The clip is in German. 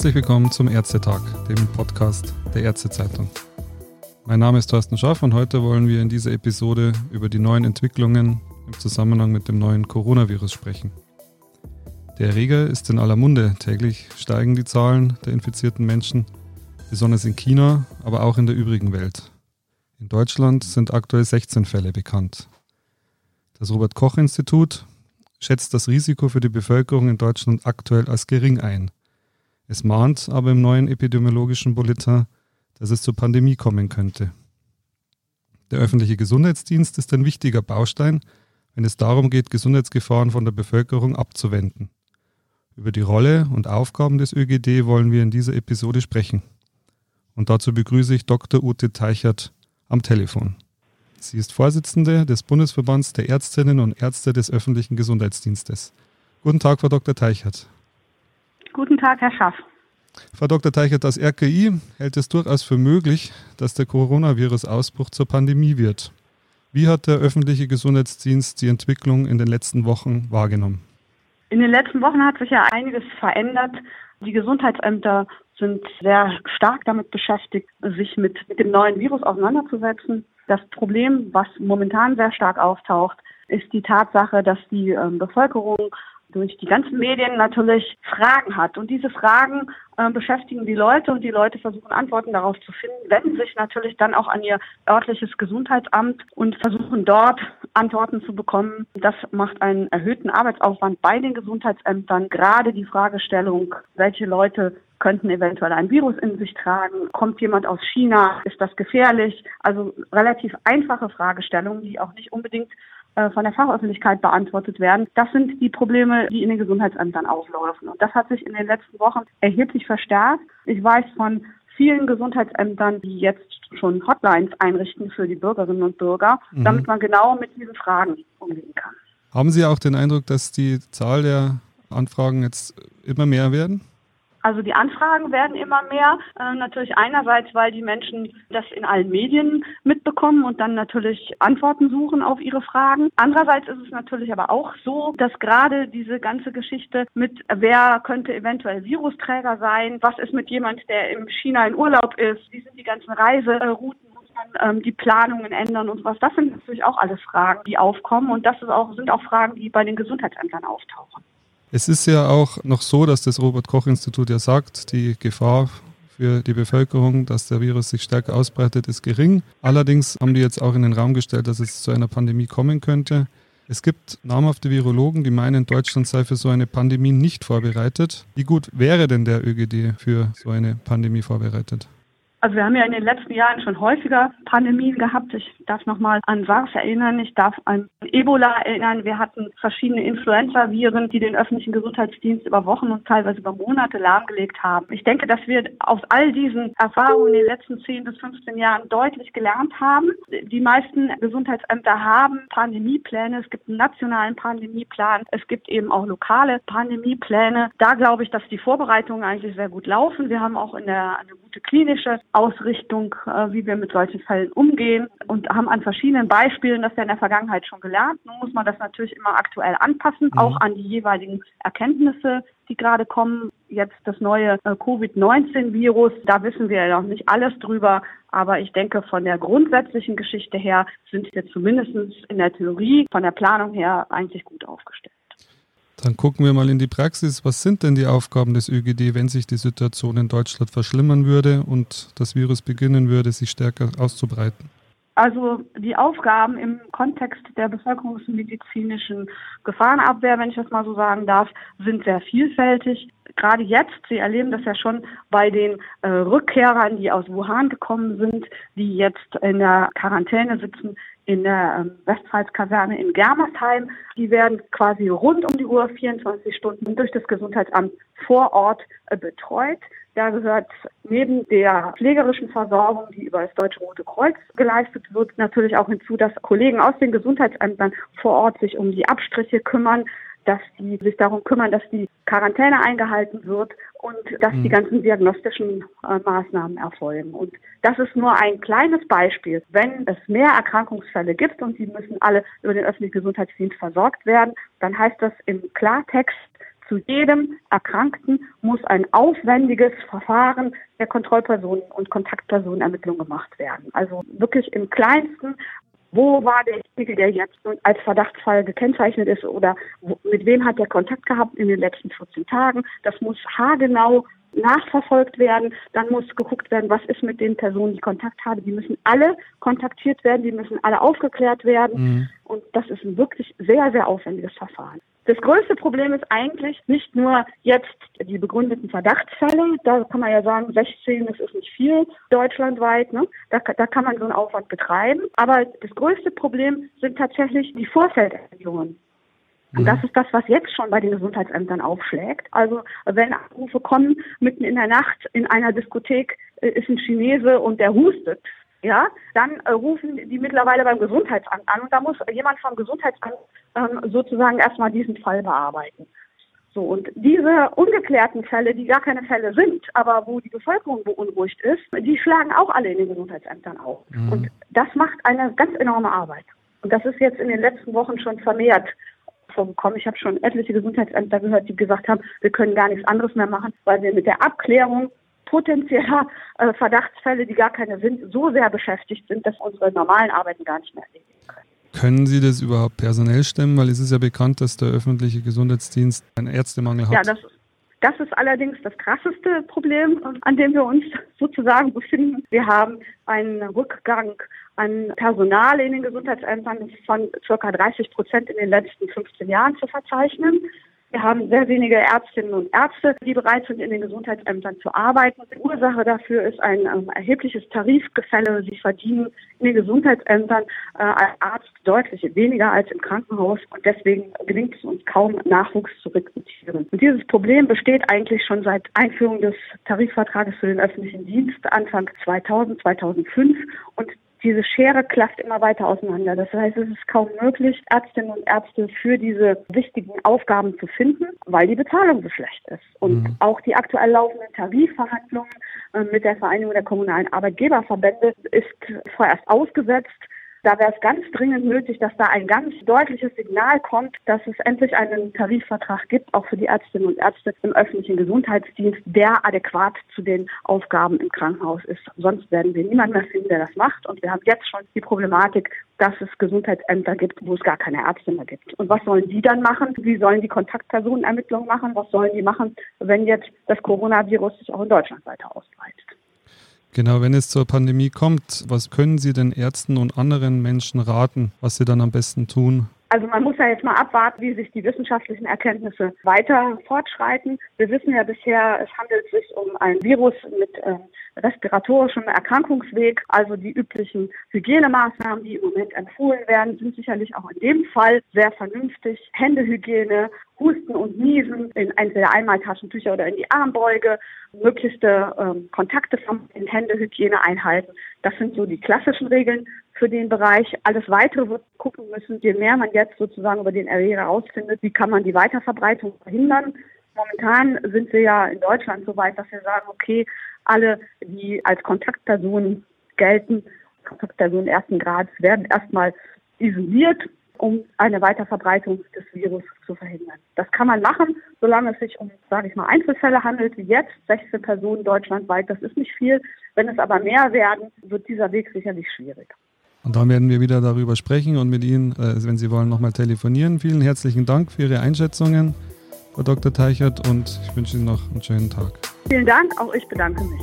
Herzlich willkommen zum Ärztetag, dem Podcast der Ärztezeitung. Mein Name ist Thorsten Schaff und heute wollen wir in dieser Episode über die neuen Entwicklungen im Zusammenhang mit dem neuen Coronavirus sprechen. Der Erreger ist in aller Munde. Täglich steigen die Zahlen der infizierten Menschen, besonders in China, aber auch in der übrigen Welt. In Deutschland sind aktuell 16 Fälle bekannt. Das Robert Koch Institut schätzt das Risiko für die Bevölkerung in Deutschland aktuell als gering ein. Es mahnt aber im neuen epidemiologischen Bulletin, dass es zur Pandemie kommen könnte. Der öffentliche Gesundheitsdienst ist ein wichtiger Baustein, wenn es darum geht, Gesundheitsgefahren von der Bevölkerung abzuwenden. Über die Rolle und Aufgaben des ÖGD wollen wir in dieser Episode sprechen. Und dazu begrüße ich Dr. Ute Teichert am Telefon. Sie ist Vorsitzende des Bundesverbands der Ärztinnen und Ärzte des öffentlichen Gesundheitsdienstes. Guten Tag, Frau Dr. Teichert. Guten Tag, Herr Schaff. Frau Dr. Teichert, das RKI hält es durchaus für möglich, dass der Coronavirus-Ausbruch zur Pandemie wird. Wie hat der öffentliche Gesundheitsdienst die Entwicklung in den letzten Wochen wahrgenommen? In den letzten Wochen hat sich ja einiges verändert. Die Gesundheitsämter sind sehr stark damit beschäftigt, sich mit, mit dem neuen Virus auseinanderzusetzen. Das Problem, was momentan sehr stark auftaucht, ist die Tatsache, dass die ähm, Bevölkerung durch die ganzen Medien natürlich Fragen hat. Und diese Fragen äh, beschäftigen die Leute und die Leute versuchen Antworten darauf zu finden, wenden sich natürlich dann auch an ihr örtliches Gesundheitsamt und versuchen dort Antworten zu bekommen. Das macht einen erhöhten Arbeitsaufwand bei den Gesundheitsämtern. Gerade die Fragestellung, welche Leute könnten eventuell ein Virus in sich tragen. Kommt jemand aus China? Ist das gefährlich? Also relativ einfache Fragestellungen, die auch nicht unbedingt von der Fachöffentlichkeit beantwortet werden. Das sind die Probleme, die in den Gesundheitsämtern auflaufen. Und das hat sich in den letzten Wochen erheblich verstärkt. Ich weiß von vielen Gesundheitsämtern, die jetzt schon Hotlines einrichten für die Bürgerinnen und Bürger, mhm. damit man genau mit diesen Fragen umgehen kann. Haben Sie auch den Eindruck, dass die Zahl der Anfragen jetzt immer mehr werden? Also die Anfragen werden immer mehr. Äh, natürlich einerseits, weil die Menschen das in allen Medien mitbekommen und dann natürlich Antworten suchen auf ihre Fragen. Andererseits ist es natürlich aber auch so, dass gerade diese ganze Geschichte mit wer könnte eventuell Virusträger sein, was ist mit jemand, der in China in Urlaub ist, wie sind die ganzen Reiserouten ähm, die Planungen ändern und was. Das sind natürlich auch alles Fragen, die aufkommen und das ist auch, sind auch Fragen, die bei den Gesundheitsämtern auftauchen. Es ist ja auch noch so, dass das Robert Koch Institut ja sagt, die Gefahr für die Bevölkerung, dass der Virus sich stärker ausbreitet, ist gering. Allerdings haben die jetzt auch in den Raum gestellt, dass es zu einer Pandemie kommen könnte. Es gibt namhafte Virologen, die meinen, Deutschland sei für so eine Pandemie nicht vorbereitet. Wie gut wäre denn der ÖGD für so eine Pandemie vorbereitet? Also wir haben ja in den letzten Jahren schon häufiger Pandemien gehabt. Ich darf nochmal an SARS erinnern, ich darf an Ebola erinnern. Wir hatten verschiedene Influenza-Viren, die den öffentlichen Gesundheitsdienst über Wochen und teilweise über Monate lahmgelegt haben. Ich denke, dass wir aus all diesen Erfahrungen in den letzten 10 bis 15 Jahren deutlich gelernt haben. Die meisten Gesundheitsämter haben Pandemiepläne. Es gibt einen nationalen Pandemieplan. Es gibt eben auch lokale Pandemiepläne. Da glaube ich, dass die Vorbereitungen eigentlich sehr gut laufen. Wir haben auch in der eine gute klinische Ausrichtung, äh, wie wir mit solchen Fällen umgehen und haben an verschiedenen Beispielen das ja in der Vergangenheit schon gelernt. Nun muss man das natürlich immer aktuell anpassen, mhm. auch an die jeweiligen Erkenntnisse, die gerade kommen. Jetzt das neue äh, Covid-19-Virus, da wissen wir ja noch nicht alles drüber, aber ich denke, von der grundsätzlichen Geschichte her sind wir zumindest in der Theorie, von der Planung her eigentlich gut aufgestellt. Dann gucken wir mal in die Praxis. Was sind denn die Aufgaben des ÖGD, wenn sich die Situation in Deutschland verschlimmern würde und das Virus beginnen würde, sich stärker auszubreiten? Also die Aufgaben im Kontext der bevölkerungsmedizinischen Gefahrenabwehr, wenn ich das mal so sagen darf, sind sehr vielfältig. Gerade jetzt, Sie erleben das ja schon bei den äh, Rückkehrern, die aus Wuhan gekommen sind, die jetzt in der Quarantäne sitzen, in der ähm, Westpfalz-Kaserne in Germersheim. Die werden quasi rund um die Uhr 24 Stunden durch das Gesundheitsamt vor Ort äh, betreut. Da gehört neben der pflegerischen Versorgung, die über das Deutsche Rote Kreuz geleistet wird, natürlich auch hinzu, dass Kollegen aus den Gesundheitsämtern vor Ort sich um die Abstriche kümmern, dass die sich darum kümmern, dass die Quarantäne eingehalten wird und dass mhm. die ganzen diagnostischen äh, Maßnahmen erfolgen. Und das ist nur ein kleines Beispiel. Wenn es mehr Erkrankungsfälle gibt und die müssen alle über den öffentlichen Gesundheitsdienst versorgt werden, dann heißt das im Klartext zu jedem Erkrankten muss ein aufwendiges Verfahren der Kontrollpersonen und Kontaktpersonenermittlung gemacht werden. Also wirklich im kleinsten, wo war derjenige, der jetzt als Verdachtsfall gekennzeichnet ist oder mit wem hat er Kontakt gehabt in den letzten 14 Tagen. Das muss haargenau nachverfolgt werden. Dann muss geguckt werden, was ist mit den Personen, die Kontakt haben. Die müssen alle kontaktiert werden, die müssen alle aufgeklärt werden. Mhm. Und das ist ein wirklich sehr, sehr aufwendiges Verfahren. Das größte Problem ist eigentlich nicht nur jetzt die begründeten Verdachtsfälle. Da kann man ja sagen, 16, das ist nicht viel deutschlandweit. Ne? Da, da kann man so einen Aufwand betreiben. Aber das größte Problem sind tatsächlich die Vorfeldermittlungen. Und das mhm. ist das, was jetzt schon bei den Gesundheitsämtern aufschlägt. Also wenn Anrufe kommen, mitten in der Nacht in einer Diskothek äh, ist ein Chinese und der hustet, ja, dann äh, rufen die mittlerweile beim Gesundheitsamt an und da muss jemand vom Gesundheitsamt ähm, sozusagen erstmal diesen Fall bearbeiten. So, und diese ungeklärten Fälle, die gar keine Fälle sind, aber wo die Bevölkerung beunruhigt ist, die schlagen auch alle in den Gesundheitsämtern auf. Mhm. Und das macht eine ganz enorme Arbeit. Und das ist jetzt in den letzten Wochen schon vermehrt vorgekommen. Ich habe schon etliche Gesundheitsämter gehört, die gesagt haben, wir können gar nichts anderes mehr machen, weil wir mit der Abklärung potenzieller äh, Verdachtsfälle, die gar keine sind, so sehr beschäftigt sind, dass unsere normalen Arbeiten gar nicht mehr erledigen können. Können Sie das überhaupt personell stemmen? Weil es ist ja bekannt, dass der öffentliche Gesundheitsdienst einen Ärztemangel hat. Ja, das, das ist allerdings das krasseste Problem, an dem wir uns sozusagen befinden. Wir haben einen Rückgang an Personal in den Gesundheitsämtern von ca. 30 Prozent in den letzten 15 Jahren zu verzeichnen. Wir haben sehr wenige Ärztinnen und Ärzte, die bereit sind, in den Gesundheitsämtern zu arbeiten. Die Ursache dafür ist ein ähm, erhebliches Tarifgefälle. Sie verdienen in den Gesundheitsämtern äh, als Arzt deutlich weniger als im Krankenhaus und deswegen gelingt es uns kaum, Nachwuchs zu rekrutieren. Und dieses Problem besteht eigentlich schon seit Einführung des Tarifvertrages für den öffentlichen Dienst Anfang 2000, 2005 und diese Schere klafft immer weiter auseinander. Das heißt, es ist kaum möglich, Ärztinnen und Ärzte für diese wichtigen Aufgaben zu finden, weil die Bezahlung so schlecht ist. Und mhm. auch die aktuell laufenden Tarifverhandlungen äh, mit der Vereinigung der kommunalen Arbeitgeberverbände ist vorerst ausgesetzt. Da wäre es ganz dringend nötig, dass da ein ganz deutliches Signal kommt, dass es endlich einen Tarifvertrag gibt, auch für die Ärztinnen und Ärzte im öffentlichen Gesundheitsdienst, der adäquat zu den Aufgaben im Krankenhaus ist. Sonst werden wir niemanden mehr finden, der das macht. Und wir haben jetzt schon die Problematik, dass es Gesundheitsämter gibt, wo es gar keine Ärzte mehr gibt. Und was sollen die dann machen? Wie sollen die Kontaktpersonenermittlungen machen? Was sollen die machen, wenn jetzt das Coronavirus sich auch in Deutschland weiter ausbreitet? Genau, wenn es zur Pandemie kommt, was können Sie den Ärzten und anderen Menschen raten, was sie dann am besten tun? Also man muss ja jetzt mal abwarten, wie sich die wissenschaftlichen Erkenntnisse weiter fortschreiten. Wir wissen ja bisher, es handelt sich um ein Virus mit äh, respiratorischem Erkrankungsweg. Also die üblichen Hygienemaßnahmen, die im Moment empfohlen werden, sind sicherlich auch in dem Fall sehr vernünftig. Händehygiene, Husten und Niesen in entweder Einmaltaschentücher oder in die Armbeuge, möglichste ähm, Kontakte in Händehygiene einhalten. Das sind so die klassischen Regeln für den Bereich. Alles weitere wird gucken müssen, je mehr man jetzt sozusagen über den Erreger herausfindet, wie kann man die Weiterverbreitung verhindern. Momentan sind wir ja in Deutschland so weit, dass wir sagen, okay, alle, die als Kontaktpersonen gelten, Kontaktpersonen ersten Grads, werden erstmal isoliert um eine Weiterverbreitung des Virus zu verhindern. Das kann man machen, solange es sich um, sage ich mal, Einzelfälle handelt, wie jetzt, 16 Personen deutschlandweit, das ist nicht viel. Wenn es aber mehr werden, wird dieser Weg sicherlich schwierig. Und dann werden wir wieder darüber sprechen und mit Ihnen, äh, wenn Sie wollen, nochmal telefonieren. Vielen herzlichen Dank für Ihre Einschätzungen, Frau Dr. Teichert, und ich wünsche Ihnen noch einen schönen Tag. Vielen Dank, auch ich bedanke mich.